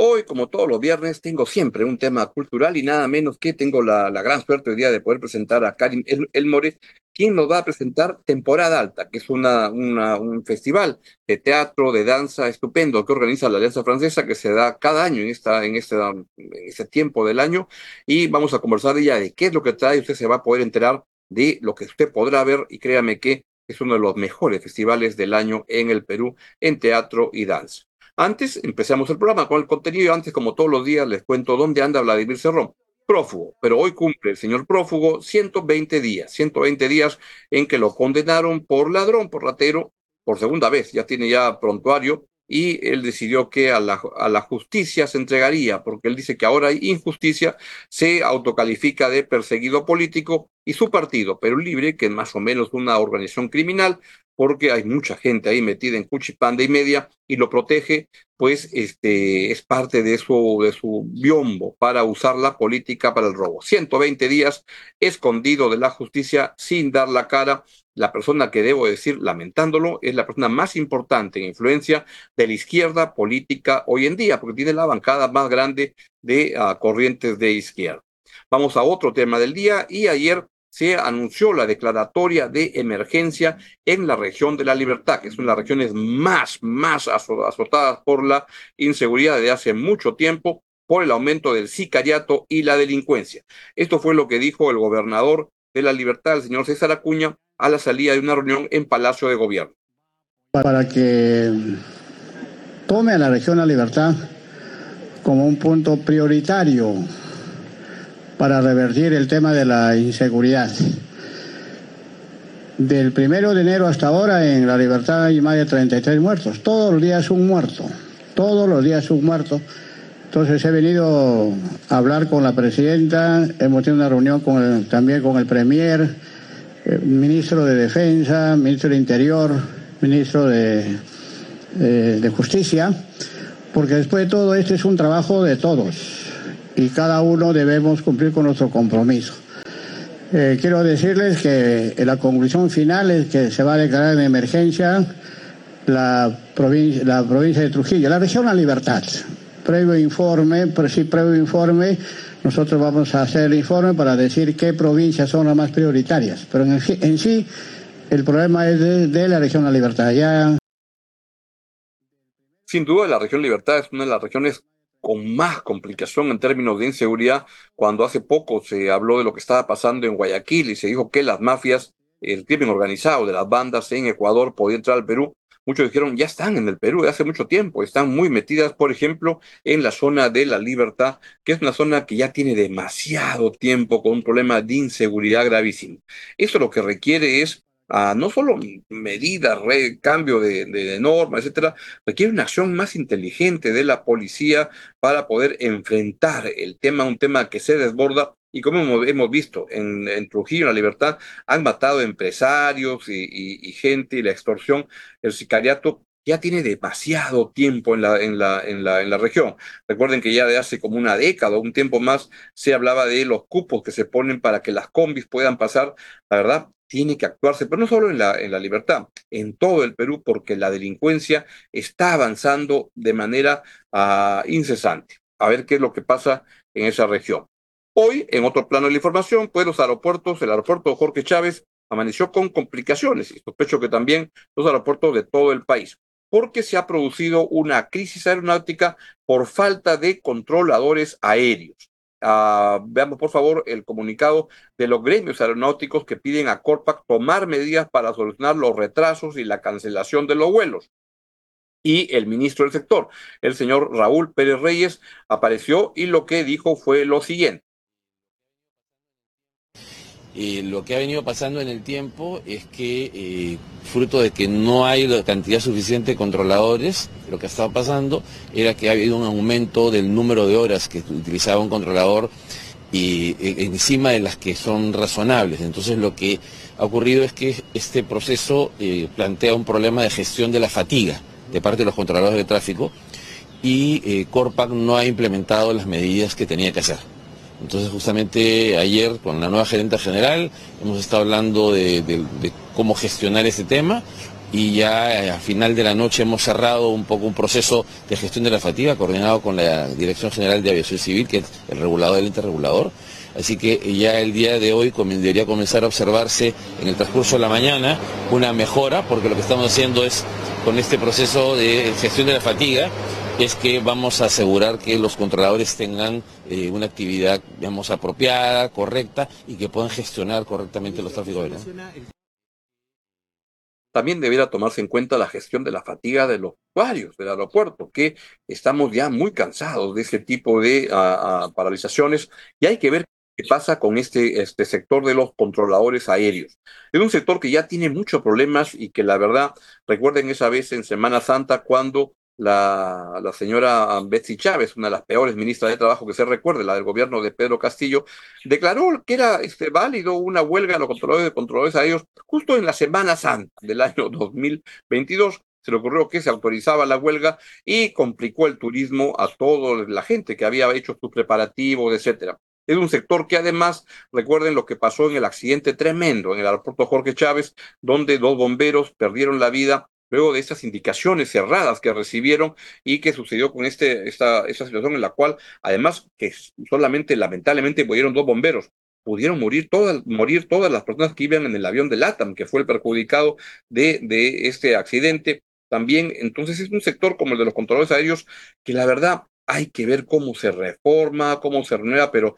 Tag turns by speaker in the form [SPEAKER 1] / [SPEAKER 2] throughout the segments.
[SPEAKER 1] Hoy, como todos los viernes, tengo siempre un tema cultural y nada menos que tengo la, gran suerte hoy día de poder presentar a Karim El Elmore, quien nos va a presentar Temporada Alta, que es una, un festival de teatro, de danza estupendo que organiza la Alianza Francesa, que se da cada año en, esta, en, este, en este tiempo del año. Y vamos a conversar ella, de qué es lo que trae. Usted se va a poder enterar de lo que usted podrá ver y créame que es uno de los mejores festivales del año en el Perú en teatro y danza. Antes empezamos el programa con el contenido antes, como todos los días, les cuento dónde anda Vladimir Cerrón. Prófugo, pero hoy cumple el señor prófugo 120 días, 120 días en que lo condenaron por ladrón, por ratero, por segunda vez, ya tiene ya prontuario, y él decidió que a la, a la, justicia se entregaría, porque él dice que ahora hay injusticia, se autocalifica de perseguido político y su partido, Perú Libre, que es más o menos una organización criminal, porque hay mucha gente ahí metida en cuchipanda y media y lo protege, pues este es parte de su, de su biombo para usar la política para el robo. 120 días escondido de la justicia sin dar la cara. La persona que debo decir, lamentándolo, es la persona más importante en influencia de la izquierda política hoy en día, porque tiene la bancada más grande de uh, corrientes de izquierda. Vamos a otro tema del día y ayer se anunció la declaratoria de emergencia en la región de la Libertad, que es una de las regiones más, más azotadas por la inseguridad de hace mucho tiempo, por el aumento del sicariato y la delincuencia. Esto fue lo que dijo el gobernador de la Libertad, el señor César Acuña, a la salida de una reunión en Palacio de Gobierno.
[SPEAKER 2] Para que tome a la región la Libertad como un punto prioritario para revertir el tema de la inseguridad. Del primero de enero hasta ahora en La Libertad hay más de 33 muertos. Todos los días un muerto. Todos los días un muerto. Entonces he venido a hablar con la presidenta, hemos tenido una reunión con también con el premier, eh, ministro de Defensa, ministro de Interior, ministro eh, de Justicia, porque después de todo este es un trabajo de todos y cada uno debemos cumplir con nuestro compromiso. Eh, quiero decirles que la conclusión final es que se va a declarar en emergencia la provincia, la provincia de Trujillo, la región La Libertad. Previo informe, pero sí previo informe, nosotros vamos a hacer el informe para decir qué provincias son las más prioritarias. Pero en, en sí, el problema es de, de la región La Libertad. Ya...
[SPEAKER 1] Sin duda, la región Libertad es una de las regiones con más complicación en términos de inseguridad, cuando hace poco se habló de lo que estaba pasando en Guayaquil y se dijo que las mafias, el crimen organizado de las bandas en Ecuador podía entrar al Perú. Muchos dijeron, ya están en el Perú de hace mucho tiempo, están muy metidas, por ejemplo, en la zona de la libertad, que es una zona que ya tiene demasiado tiempo con un problema de inseguridad gravísimo. Eso lo que requiere es a no solo medidas, cambio de, de, etcétera, requiere una acción más inteligente de la policía para poder enfrentar el tema, un tema que se desborda. Y como hemos, visto en, Trujillo, en la libertad, han matado empresarios y, y gente y la extorsión, el sicariato ya tiene demasiado tiempo en la, en, la, en, la, en la región. Recuerden que ya de hace como una década o un tiempo más se hablaba de los cupos que se ponen para que las combis puedan pasar. La verdad, tiene que actuarse, pero no solo en la, en la libertad, en todo el Perú, porque la delincuencia está avanzando de manera uh, incesante. A ver qué es lo que pasa en esa región. Hoy, en otro plano de la información, pues los aeropuertos, el aeropuerto Jorge Chávez amaneció con complicaciones y sospecho que también los aeropuertos de todo el país porque se ha producido una crisis aeronáutica por falta de controladores aéreos. Uh, veamos por favor el comunicado de los gremios aeronáuticos que piden a Corpac tomar medidas para solucionar los retrasos y la cancelación de los vuelos. Y el ministro del sector, el señor Raúl Pérez Reyes, apareció y lo que dijo fue lo siguiente.
[SPEAKER 3] Eh, lo que ha venido pasando en el tiempo es que, eh, fruto de que no hay la cantidad suficiente de controladores, lo que estaba pasando era que ha habido un aumento del número de horas que utilizaba un controlador y e, encima de las que son razonables. Entonces lo que ha ocurrido es que este proceso eh, plantea un problema de gestión de la fatiga de parte de los controladores de tráfico y eh, Corpac no ha implementado las medidas que tenía que hacer. Entonces justamente ayer con la nueva gerente general hemos estado hablando de, cómo gestionar ese tema y ya eh, a final de la noche hemos cerrado un poco un proceso de gestión de la fatiga coordinado con la Dirección General de Aviación Civil, que es el regulador del ente regulador. Así que ya el día de hoy debería comenzar a observarse en el transcurso de la mañana una mejora, porque lo que estamos haciendo es, con este proceso de gestión de la fatiga, es que vamos a asegurar que los controladores tengan eh, una actividad, digamos, apropiada, correcta y que puedan gestionar correctamente los tráficos
[SPEAKER 1] también debiera tomarse en cuenta la gestión de la fatiga de los usuarios del aeropuerto, que estamos ya muy cansados de ese tipo de paralizaciones y hay que ver qué pasa con este, este sector de los controladores aéreos. Es un sector que ya tiene muchos problemas y que la verdad, recuerden esa vez en Semana Santa cuando la, señora Betsy Chávez, una de las peores ministras de Trabajo que se recuerde, la del gobierno de Pedro Castillo, declaró que era este, válido una huelga de los controladores de controladores aéreos justo en la Semana Santa del año 2022. Se le ocurrió que se autorizaba la huelga y complicó el turismo a toda la gente que había hecho sus preparativos, etcétera. Es un sector que además, recuerden lo que pasó en el accidente tremendo en el aeropuerto Jorge Chávez, donde dos bomberos perdieron la vida luego de estas indicaciones cerradas que recibieron y que sucedió con este, esta, esta situación en la cual, además, que solamente lamentablemente murieron dos bomberos, pudieron morir todas, morir todas las personas que iban en el avión de LATAM, que fue el perjudicado de, de este accidente. También, entonces, es un sector como el de los controladores aéreos que la verdad hay que ver cómo se reforma, cómo se renueva, pero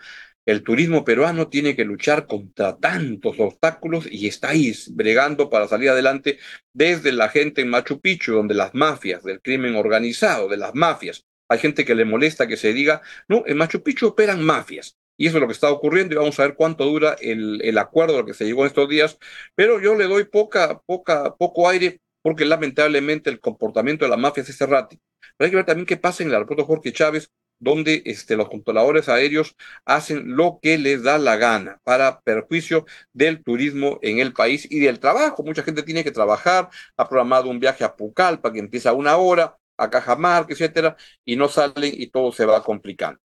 [SPEAKER 1] el turismo peruano tiene que luchar contra tantos obstáculos y está ahí bregando para salir adelante desde la gente en Machu Picchu, donde las mafias del crimen organizado, de las mafias, hay gente que le molesta que se diga, no, en Machu Picchu operan mafias. Y eso es lo que está ocurriendo y vamos a ver cuánto dura el, el acuerdo que se llegó en estos días. Pero yo le doy poca, poca, poco aire porque lamentablemente el comportamiento de la mafia es errático. Pero hay que ver también qué pasa en el aeropuerto Jorge Chávez, donde este, los controladores aéreos hacen lo que les da la gana para perjuicio del turismo en el país y del trabajo. Mucha gente tiene que trabajar, ha programado un viaje a Pucallpa que empieza a una hora, a Cajamarca, etcétera, y no salen y todo se va complicando.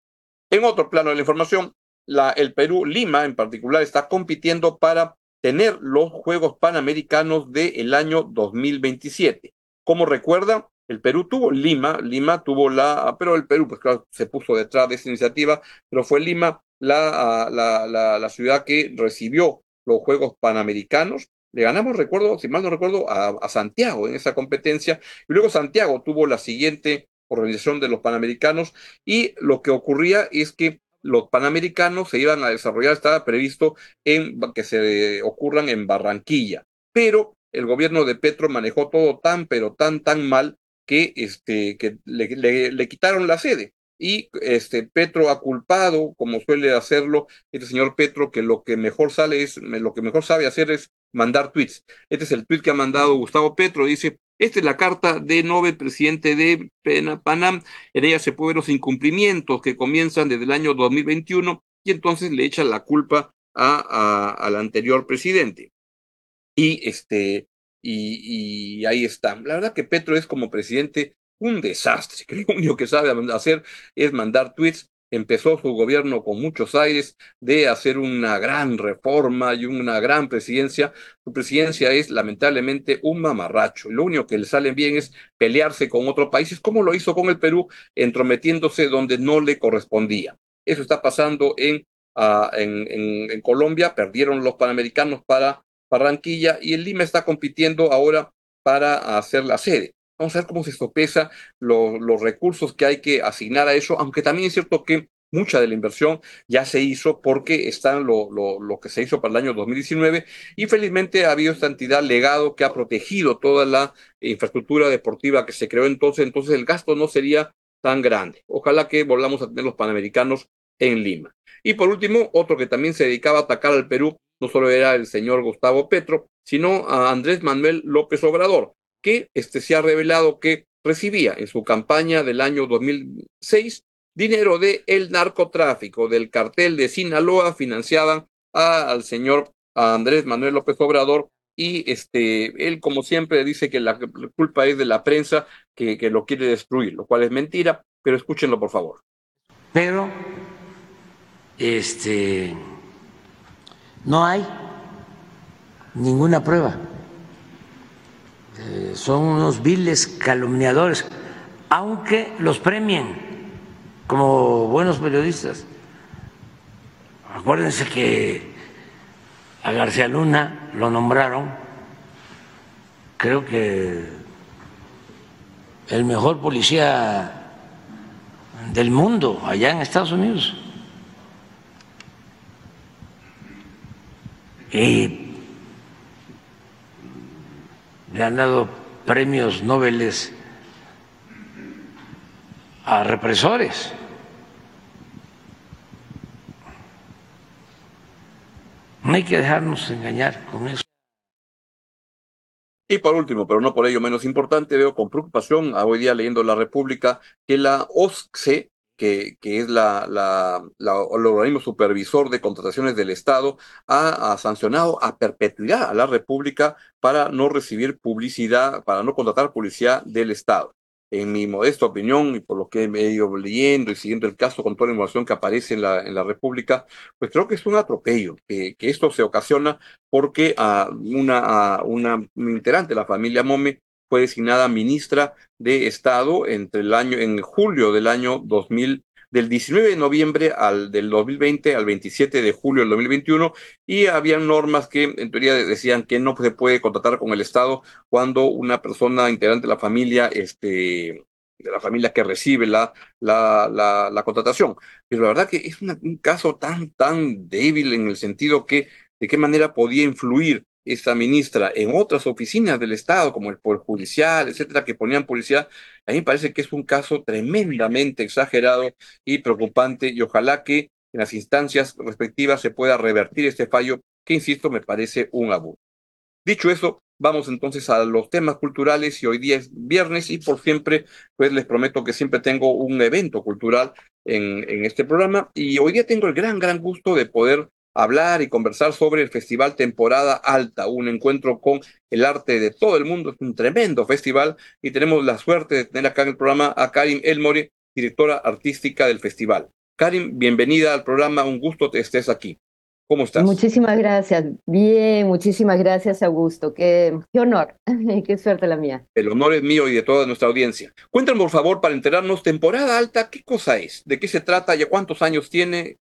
[SPEAKER 1] En otro plano de la información, el Perú, Lima en particular, está compitiendo para tener los Juegos Panamericanos del año 2027. Como recuerda, el Perú tuvo Lima, Lima tuvo la, pero el Perú, pues claro, se puso detrás de esa iniciativa, pero fue Lima la, la, la, la ciudad que recibió los Juegos Panamericanos. Le ganamos, recuerdo, si mal no recuerdo, a, a, Santiago en esa competencia. Y luego Santiago tuvo la siguiente organización de los Panamericanos. Y lo que ocurría es que los Panamericanos se iban a desarrollar, estaba previsto en que se ocurran en Barranquilla. Pero el gobierno de Petro manejó todo tan, pero tan, tan mal que, este, que le, le, quitaron la sede. Y este, Petro ha culpado, como suele hacerlo este señor Petro, que lo que mejor sale es, lo que mejor sabe hacer es mandar tweets. Este es el tweet que ha mandado Gustavo Petro, dice, esta es la carta de Nobel, presidente de Panam. En ella se puede ver los incumplimientos que comienzan desde el año 2021 y entonces le echan la culpa a, a, al anterior presidente. Y este, y, ahí está. La verdad que Petro es como presidente un desastre, que lo único que sabe hacer es mandar tweets. Empezó su gobierno con muchos aires de hacer una gran reforma y una gran presidencia. Su presidencia es lamentablemente un mamarracho. Lo único que le sale bien es pelearse con otros países, como lo hizo con el Perú, entrometiéndose donde no le correspondía. Eso está pasando uh, en, en Colombia. Perdieron los panamericanos para Barranquilla y el Lima está compitiendo ahora para hacer la sede. Vamos a ver cómo se sopesa lo, los recursos que hay que asignar a eso, aunque también es cierto que mucha de la inversión ya se hizo porque están lo, lo, lo, que se hizo para el año 2019 y felizmente ha habido esta entidad legado que ha protegido toda la infraestructura deportiva que se creó entonces, entonces el gasto no sería tan grande. Ojalá que volvamos a tener los panamericanos en Lima. Y por último, otro que también se dedicaba a atacar al Perú no solo era el señor Gustavo Petro, sino a Andrés Manuel López Obrador, que este, se ha revelado que recibía en su campaña del año 2006 dinero de el narcotráfico, del cartel de Sinaloa, financiaban al señor Andrés Manuel López Obrador y este, él, como siempre, dice que la culpa es de la prensa que, que lo quiere destruir, lo cual es mentira, pero escúchenlo por favor.
[SPEAKER 4] Pero este, no hay ninguna prueba. Eh, son unos viles calumniadores, aunque los premien como buenos periodistas. Acuérdense que a García Luna lo nombraron, creo que el mejor policía del mundo allá en Estados Unidos. Y le han dado premios Nobel a represores. No hay que dejarnos engañar con eso.
[SPEAKER 1] Y por último, pero no por ello menos importante, veo con preocupación hoy día leyendo La República que la OSCE, que, que es la, la, el organismo supervisor de contrataciones del Estado, ha, ha, sancionado a perpetuidad a la República para no recibir publicidad, para no contratar publicidad del Estado. En mi modesta opinión y por lo que he ido leyendo y siguiendo el caso con toda la información que aparece en la, en la República, pues creo que es un atropello, que, que esto se ocasiona porque a una, a una integrante de la familia Mome fue designada ministra de Estado entre el año, en julio del año 2000 del 19 de noviembre al del 2020 al 27 de julio del 2021 y habían normas que en teoría decían que no se puede contratar con el Estado cuando una persona integrante de la familia este de la familia que recibe la, la, la, contratación. Pero la verdad que es un caso tan, tan débil en el sentido que de qué manera podía influir esta ministra en otras oficinas del Estado, como el Poder Judicial, etcétera, que ponían policía, a mí me parece que es un caso tremendamente exagerado y preocupante, y ojalá que en las instancias respectivas se pueda revertir este fallo, que insisto, me parece un abuso. Dicho eso, vamos entonces a los temas culturales y hoy día es viernes y por siempre, pues les prometo que siempre tengo un evento cultural en, en este programa y hoy día tengo el gran, gran gusto de poder hablar y conversar sobre el Festival Temporada Alta, un encuentro con el arte de todo el mundo. Es un tremendo festival y tenemos la suerte de tener acá en el programa a Karim Elmore, directora artística del festival. Karim, bienvenida al programa, un gusto que estés aquí. ¿Cómo estás?
[SPEAKER 5] Muchísimas gracias. Bien, muchísimas gracias, Augusto. Qué, qué honor, qué suerte la mía.
[SPEAKER 1] El honor es mío y de toda nuestra audiencia. Cuéntanos, por favor, para enterarnos, temporada alta, ¿qué cosa es? ¿De qué se trata? ¿Ya cuántos años tiene?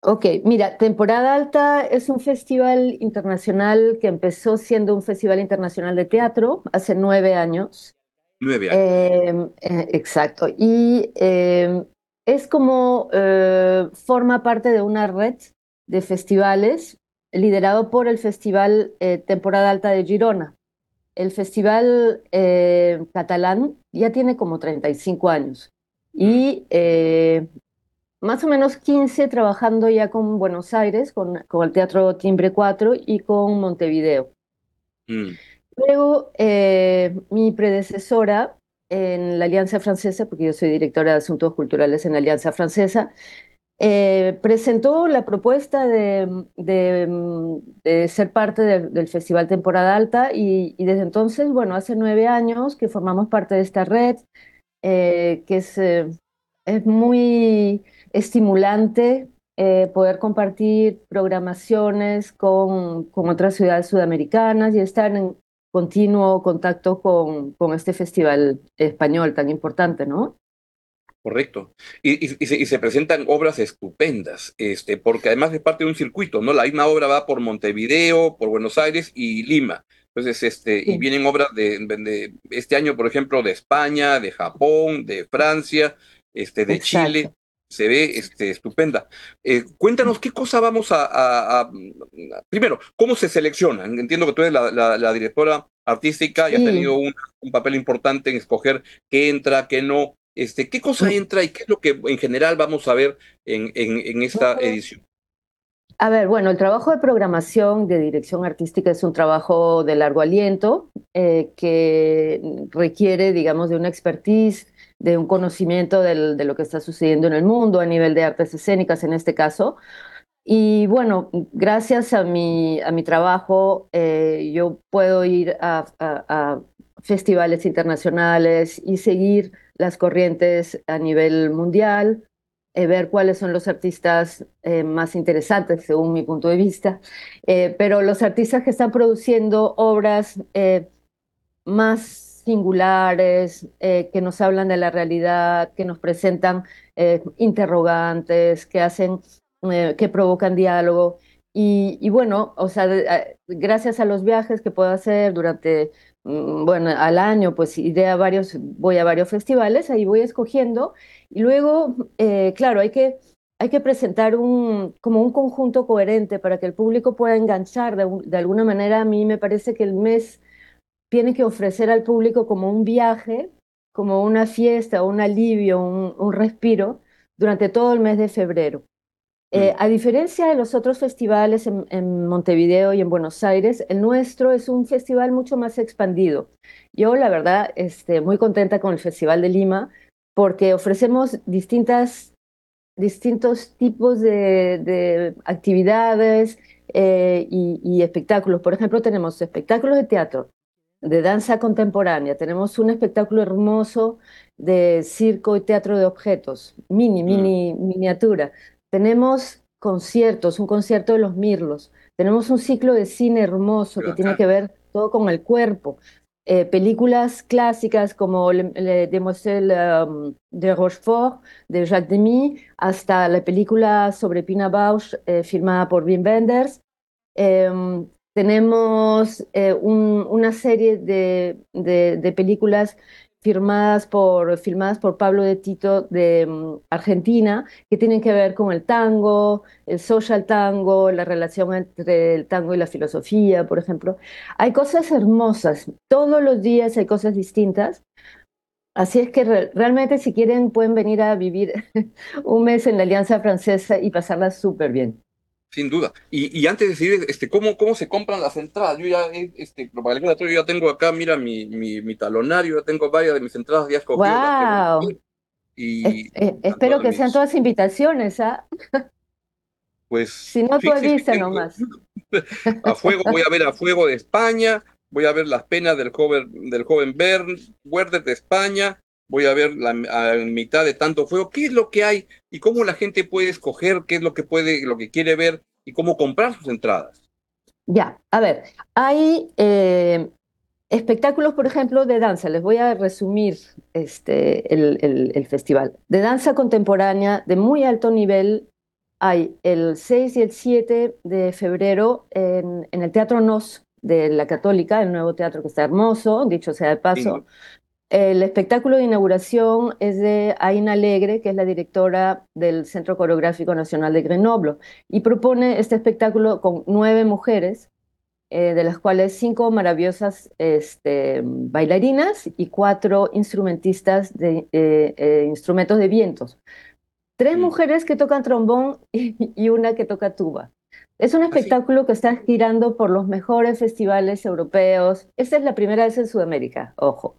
[SPEAKER 5] Ok, mira, Temporada Alta es un festival internacional que empezó siendo un festival internacional de teatro hace nueve años.
[SPEAKER 1] Nueve años.
[SPEAKER 5] Eh, eh, exacto. Y eh, es como forma parte de una red de festivales liderado por el Festival Temporada Alta de Girona. El festival catalán ya tiene como 35 años y más o menos 15 trabajando ya con Buenos Aires, con, con el Teatro Timbre 4 y con Montevideo. Mm. Luego, eh, mi predecesora en la Alianza Francesa, porque yo soy directora de Asuntos Culturales en la Alianza Francesa, eh, presentó la propuesta de, de, de ser parte de, del Festival Temporada Alta y, y, desde entonces, bueno, hace nueve años que formamos parte de esta red, eh, que es, eh, es muy estimulante eh, poder compartir programaciones con, con, otras ciudades sudamericanas y estar en continuo contacto con, con este festival español tan importante, ¿no?
[SPEAKER 1] Correcto. Y, y, y, se, y, se, presentan obras estupendas, este, porque además es parte de un circuito, ¿no? La misma obra va por Montevideo, por Buenos Aires y Lima. Entonces, este, sí. y vienen obras de, de, este año, por ejemplo, de España, de Japón, de Francia, este, de Exacto. Chile se ve este, estupenda. Eh, cuéntanos qué cosa vamos a, a, a, Primero, ¿cómo se selecciona? Entiendo que tú eres la, la, la directora artística y has tenido un, un, papel importante en escoger qué entra, qué no. Este, ¿Qué cosa entra y qué es lo que en general vamos a ver en, en, en esta edición?
[SPEAKER 5] A ver, bueno, el trabajo de programación de dirección artística es un trabajo de largo aliento eh, que requiere, digamos, de una expertise de un conocimiento del, de lo que está sucediendo en el mundo a nivel de artes escénicas en este caso. Y bueno, gracias a mi, a mi trabajo, eh, yo puedo ir a, festivales internacionales y seguir las corrientes a nivel mundial. ver cuáles son los artistas más interesantes según mi punto de vista, pero los artistas que están produciendo obras más singulares, que nos hablan de la realidad, que nos presentan interrogantes, que hacen, que provocan diálogo. Y, bueno, o sea, gracias a los viajes que puedo hacer durante, mm, bueno, al año, pues iré a varios, voy a varios festivales, ahí voy escogiendo. Y luego, eh, claro, hay que, hay que presentar un, como un conjunto coherente para que el público pueda enganchar de, de alguna manera. A mí me parece que el mes tiene que ofrecer al público como un viaje, como una fiesta, un alivio, un, un respiro durante todo el mes de febrero. Eh, mm. a diferencia de los otros festivales en, Montevideo y en Buenos Aires, el nuestro es un festival mucho más expandido. Yo, la verdad, este, muy contenta con el Festival de Lima porque ofrecemos distintas, distintos tipos de, actividades eh, y, espectáculos. Por ejemplo, tenemos espectáculos de teatro, de danza contemporánea, tenemos un espectáculo hermoso de circo y teatro de objetos, mini, mini, mm. miniatura. Tenemos conciertos, un concierto de los Mirlos. Tenemos un ciclo de cine hermoso que tiene que ver todo con el cuerpo. Eh, películas clásicas como Le, le Demoiselles um, de Rochefort de Jacques Demy, hasta la película sobre Pina Bausch eh, firmada por Wim Wenders. Em, tenemos eh, una serie de, películas firmadas por, filmadas por Pablo de Tito de mm, Argentina, que tienen que ver con el tango, el social tango, la relación entre el tango y la filosofía, por ejemplo. Hay cosas hermosas, todos los días hay cosas distintas. Así es que realmente si quieren pueden venir a vivir un mes en la Alianza Francesa y pasarla súper bien.
[SPEAKER 1] Sin duda. Y, antes de decir este, ¿cómo, cómo se compran las entradas, yo ya, este, yo ya tengo acá, mira, mi, mi, talonario, ya tengo varias de mis entradas ya escogidas.
[SPEAKER 5] ¡Wow! Y, espero que sean todas invitaciones, ¿ah?
[SPEAKER 1] Pues.
[SPEAKER 5] Si no, tú avisas nomás.
[SPEAKER 1] A fuego, voy a ver a Fuego de España, voy a ver las penas del joven, del joven Bern, Werder de España, voy a ver la mitad de tanto fuego, qué es lo que hay y cómo la gente puede escoger qué es lo que puede, lo que quiere ver y cómo comprar sus entradas.
[SPEAKER 5] Ya, a ver, hay eh, espectáculos, por ejemplo, de danza. Les voy a resumir este, el, festival. De danza contemporánea de muy alto nivel hay el 6 y el 7 de febrero en, el Teatro Nos de la Católica, el nuevo teatro que está hermoso, dicho sea de paso. El espectáculo de inauguración es de Aina Alegre, que es la directora del Centro Coreográfico Nacional de Grenoble, y propone este espectáculo con nueve mujeres, eh, de las cuales cinco maravillosas este, bailarinas y cuatro instrumentistas de eh, eh, instrumentos de vientos. Tres mm. mujeres que tocan trombón y, una que toca tuba. Es un espectáculo que está girando por los mejores festivales europeos. Esta es la primera vez en Sudamérica, ojo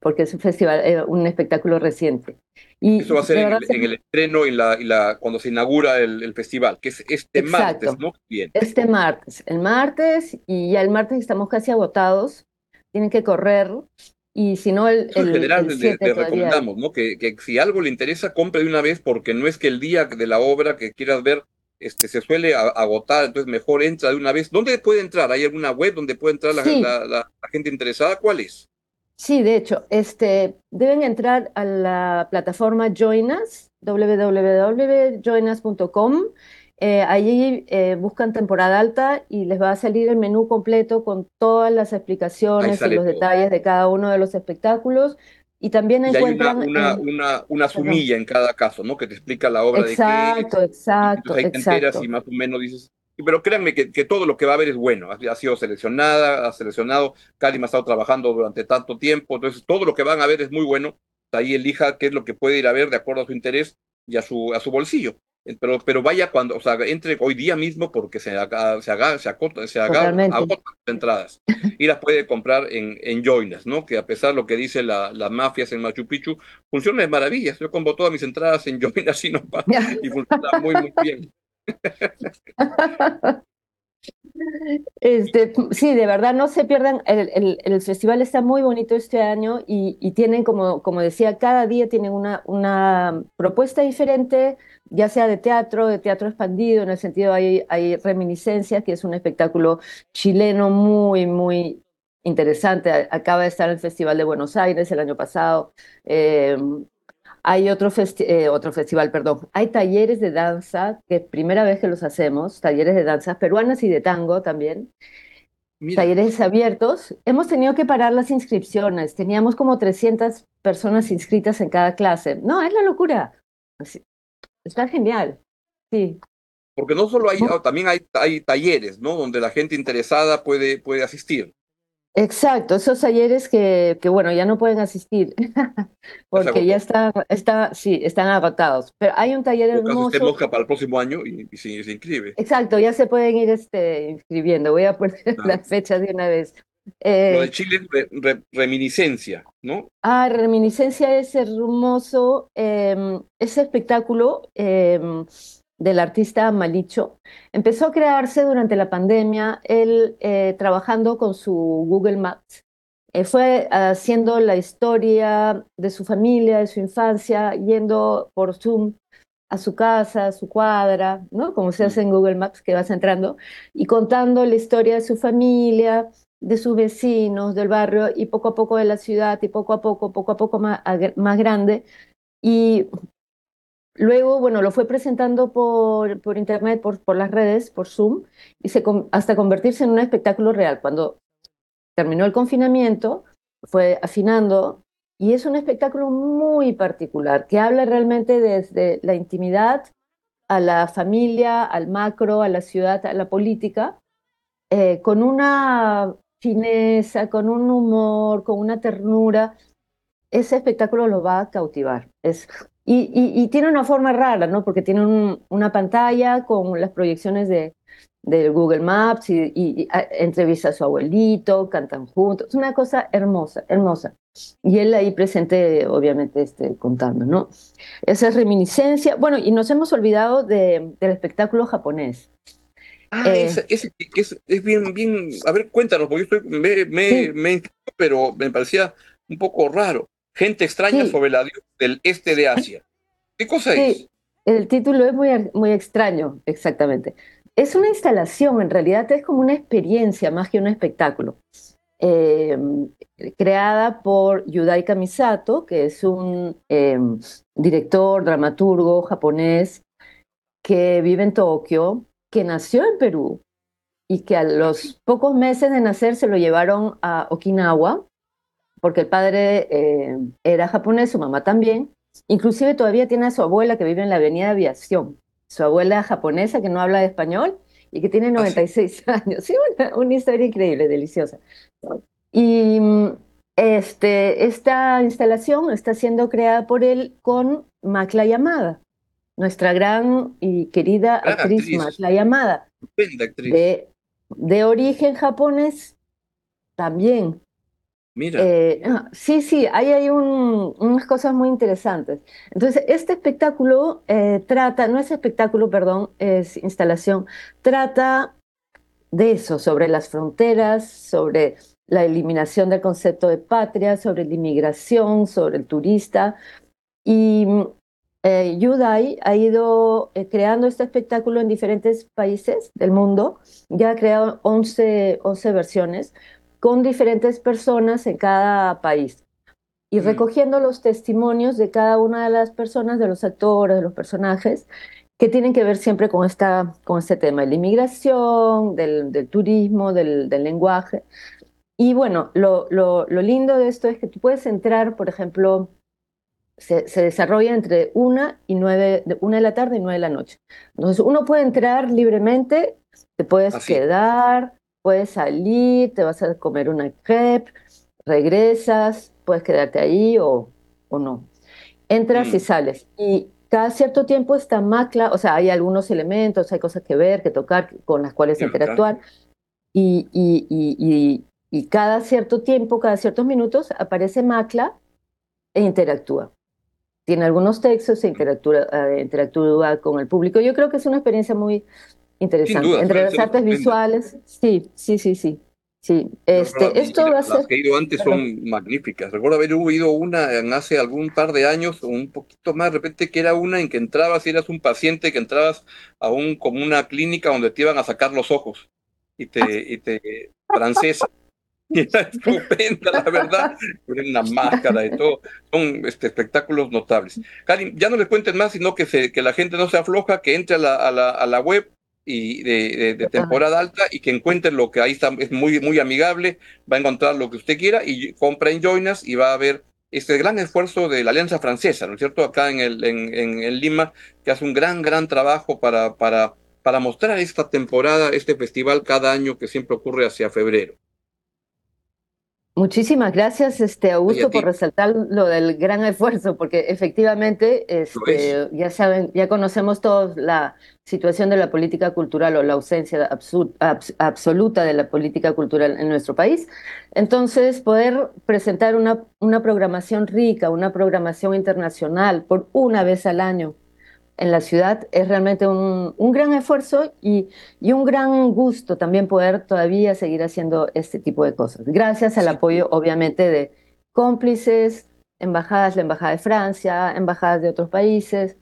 [SPEAKER 5] porque es un festival, eh, un espectáculo reciente.
[SPEAKER 1] Y Eso va a ser en el, estreno y la, y la, cuando se inaugura el, festival, que es este martes, ¿no?
[SPEAKER 5] Bien. Este martes, el martes, y ya el martes estamos casi agotados, tienen que correr, y si no el...
[SPEAKER 1] en general le, recomendamos, ¿no? Que, que, si algo le interesa, compre de una vez, porque no es que el día de la obra que quieras ver este, se suele agotar, entonces mejor entra de una vez. ¿Dónde puede entrar? ¿Hay alguna web donde puede entrar la, la gente interesada? ¿Cuál es?
[SPEAKER 5] Sí, de hecho, este, deben entrar a la plataforma Joinas, www.joinas.com. Eh, allí eh, buscan temporada alta y les va a salir el menú completo con todas las explicaciones y los detalles de cada uno de los espectáculos. Y también encuentran...
[SPEAKER 1] Hay una, una, una, sumilla en cada caso, ¿no? Que te explica la obra
[SPEAKER 5] de qué... Exacto, exacto,
[SPEAKER 1] exacto. y más o menos dices, pero créanme que, todo lo que va a haber es bueno. Ha, sido seleccionada, ha seleccionado, Kalim ha estado trabajando durante tanto tiempo, entonces todo lo que van a ver es muy bueno. Ahí elija qué es lo que puede ir a ver de acuerdo a su interés y a su, a su bolsillo. Eh, pero, pero vaya cuando, o sea, entre hoy día mismo porque se haga, se haga, se acota, se haga, agotan las entradas. Y las puede comprar en, en Joinas, ¿no? Que a pesar de lo que dice la, las mafias en Machu Picchu, funciona de maravillas. Yo compro todas mis entradas en Joinas y no y funciona muy, muy bien.
[SPEAKER 5] Este, sí, de verdad, no se pierdan. El, el, festival está muy bonito este año y, tienen, como, como decía, cada día tienen una, una propuesta diferente, ya sea de teatro, de teatro expandido, en el sentido hay, hay reminiscencias, que es un espectáculo chileno muy, muy interesante. Acaba de estar en el Festival de Buenos Aires el año pasado. Eh, hay otro, eh, otro festival, perdón. Hay talleres de danza, que es primera vez que los hacemos, talleres de danzas peruanas y de tango también. Talleres abiertos. Hemos tenido que parar las inscripciones. Teníamos como 300 personas inscritas en cada clase. No, es la locura. Está genial. Sí.
[SPEAKER 1] Porque no solo hay, también hay, hay talleres, ¿no? Donde la gente interesada puede, puede asistir.
[SPEAKER 5] Exacto, esos talleres que, que, bueno, ya no pueden asistir porque ya están, está, sí, están agotados. Pero hay un taller hermoso.
[SPEAKER 1] Se para el próximo año y, se, inscribe.
[SPEAKER 5] Exacto, ya se pueden ir este, inscribiendo. Voy a poner las fechas de una vez.
[SPEAKER 1] Eh, Lo de Chile es reminiscencia, ¿no?
[SPEAKER 5] Ah, reminiscencia es hermoso. Eh, ese espectáculo eh, del artista Malicho, empezó a crearse durante la pandemia, él eh, trabajando con su Google Maps. Eh, fue haciendo la historia de su familia, de su infancia, yendo por Zoom a su casa, a su cuadra, ¿no? Como se hace en Google Maps, que vas entrando, y contando la historia de su familia, de sus vecinos, del barrio, y poco a poco de la ciudad, y poco a poco, poco a poco más, más grande. Y Luego, bueno, lo fue presentando por, por internet, por, por, las redes, por Zoom, y hasta convertirse en un espectáculo real. Cuando terminó el confinamiento, fue afinando, y es un espectáculo muy particular, que habla realmente desde la intimidad a la familia, al macro, a la ciudad, a la política, eh, con una fineza, con un humor, con una ternura. Ese espectáculo lo va a cautivar. Es y, tiene una forma rara, ¿no? Porque tiene una pantalla con las proyecciones de, Google Maps y, entrevista a su abuelito, cantan juntos. Es una cosa hermosa, hermosa. Y él ahí presente, obviamente, este, contando, ¿no? Esa es reminiscencia. Bueno, y nos hemos olvidado del espectáculo japonés.
[SPEAKER 1] Ah, eh, es, es, bien, bien. A ver, cuéntanos, porque yo estoy, me, me, me, pero me parecía un poco raro. Gente extraña sobre la del este de Asia. ¿Qué cosa es?
[SPEAKER 5] El título es muy, muy extraño, exactamente. Es una instalación, en realidad es como una experiencia más que un espectáculo. Em, creada por Yudaika Misato, que es un em, director, dramaturgo japonés que vive en Tokio, que nació en Perú y que a los pocos meses de nacer se lo llevaron a Okinawa porque el padre eh, era japonés, su mamá también. Inclusive todavía tiene a su abuela que vive en la avenida Aviación, su abuela japonesa que no habla español y que tiene 96 ah, años. Sí, una, historia increíble, deliciosa. Y este, esta instalación está siendo creada por él con Macla Yamada, nuestra gran y querida actriz, actriz. Macla Yamada. De, de origen japonés también,
[SPEAKER 1] Mira. Eh,
[SPEAKER 5] ah, sí, sí, ahí hay unas cosas muy interesantes. Entonces, este espectáculo eh, trata, no es espectáculo, perdón, es instalación, trata de eso, sobre las fronteras, sobre la eliminación del concepto de patria, sobre la inmigración, sobre el turista. Y eh, Yudai ha ido creando este espectáculo en diferentes países del mundo, ya ha creado 11, 11 versiones con diferentes personas en cada país y mm. recogiendo los testimonios de cada una de las personas, de los actores, de los personajes, que tienen que ver siempre con, esta, con este tema de la inmigración, del, turismo, del, lenguaje. Y bueno, lo, lo, lindo de esto es que tú puedes entrar, por ejemplo, se, desarrolla entre una y nueve, de una de la tarde y nueve de la noche. Entonces uno puede entrar libremente, te puedes quedar, puedes salir, te vas a comer una crepe, regresas, puedes quedarte ahí o, o no. Entras y mm. sales. Y cada cierto tiempo está macla, o sea, hay algunos elementos, hay cosas que ver, que tocar, con las cuales interactuar. Y, y, y, y, cada cierto tiempo, cada ciertos minutos, aparece macla e interactúa. Tiene algunos textos e interactúa, eh, interactúa con el público. Yo creo que es una experiencia muy, interesante. Entre las artes visuales, sí, sí, sí, sí. Sí, este, esto va a ser...
[SPEAKER 1] Las que he ido antes son magníficas. Recuerdo haber ido una en hace algún par de años, o un poquito más, de repente, que era una en que entrabas y eras un paciente que entrabas a un, como una clínica donde te iban a sacar los ojos y te, y te francesa. Y era estupenda, la verdad, con una máscara y todo. Son este, espectáculos notables. Karim, ya no les cuenten más, sino que, se, que la gente no se afloja, que entre a la, a la, a la web y de, temporada alta y que encuentre lo que ahí está, es muy, muy amigable, va a encontrar lo que usted quiera y compra en Joinas y va a ver este gran esfuerzo de la Alianza Francesa, ¿no es cierto? Acá en, el, en, en, Lima, que hace un gran, gran trabajo para, para, para mostrar esta temporada, este festival cada año que siempre ocurre hacia febrero.
[SPEAKER 5] Muchísimas gracias, este, Augusto, por resaltar lo del gran esfuerzo, porque efectivamente, este, ya saben, ya conocemos todos la situación de la política cultural o la ausencia absoluta de la política cultural en nuestro país. Entonces, poder presentar una, una programación rica, una programación internacional por una vez al año, en la ciudad es realmente un, gran esfuerzo y, y, un gran gusto también poder todavía seguir haciendo este tipo de cosas. Gracias al apoyo, obviamente, de cómplices, embajadas, la Embajada de Francia, embajadas de otros países,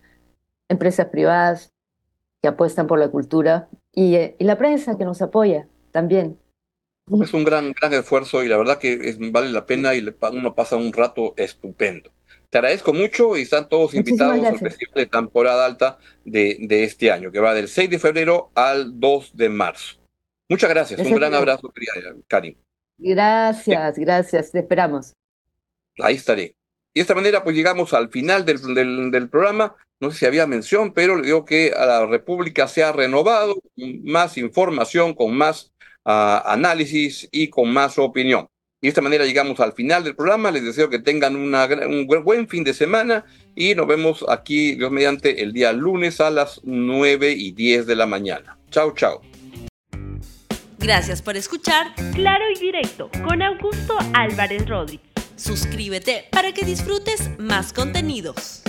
[SPEAKER 5] empresas privadas que apuestan por la cultura y, y la prensa que nos apoya también.
[SPEAKER 1] Es un gran, gran esfuerzo y la verdad que vale la pena y uno pasa un rato estupendo. Te agradezco mucho y están todos invitados al festival de temporada alta de, de, este año, que va del 6 de febrero al 2 de marzo. Muchas gracias, un gran abrazo, querida Karim.
[SPEAKER 5] Gracias, gracias, te esperamos.
[SPEAKER 1] Ahí estaré. Y de esta manera, pues llegamos al final del, del, programa. No sé si había mención, pero le digo que a la República se ha renovado, más información, con más ah, análisis y con más opinión. Y de esta manera llegamos al final del programa. Les deseo que tengan un buen fin de semana y nos vemos aquí, Dios mediante, el día lunes a las 9 y 10 de la mañana. Chao, chao.
[SPEAKER 6] Gracias por escuchar Claro y Directo con Augusto Álvarez Rodríguez. Suscríbete para que disfrutes más contenidos.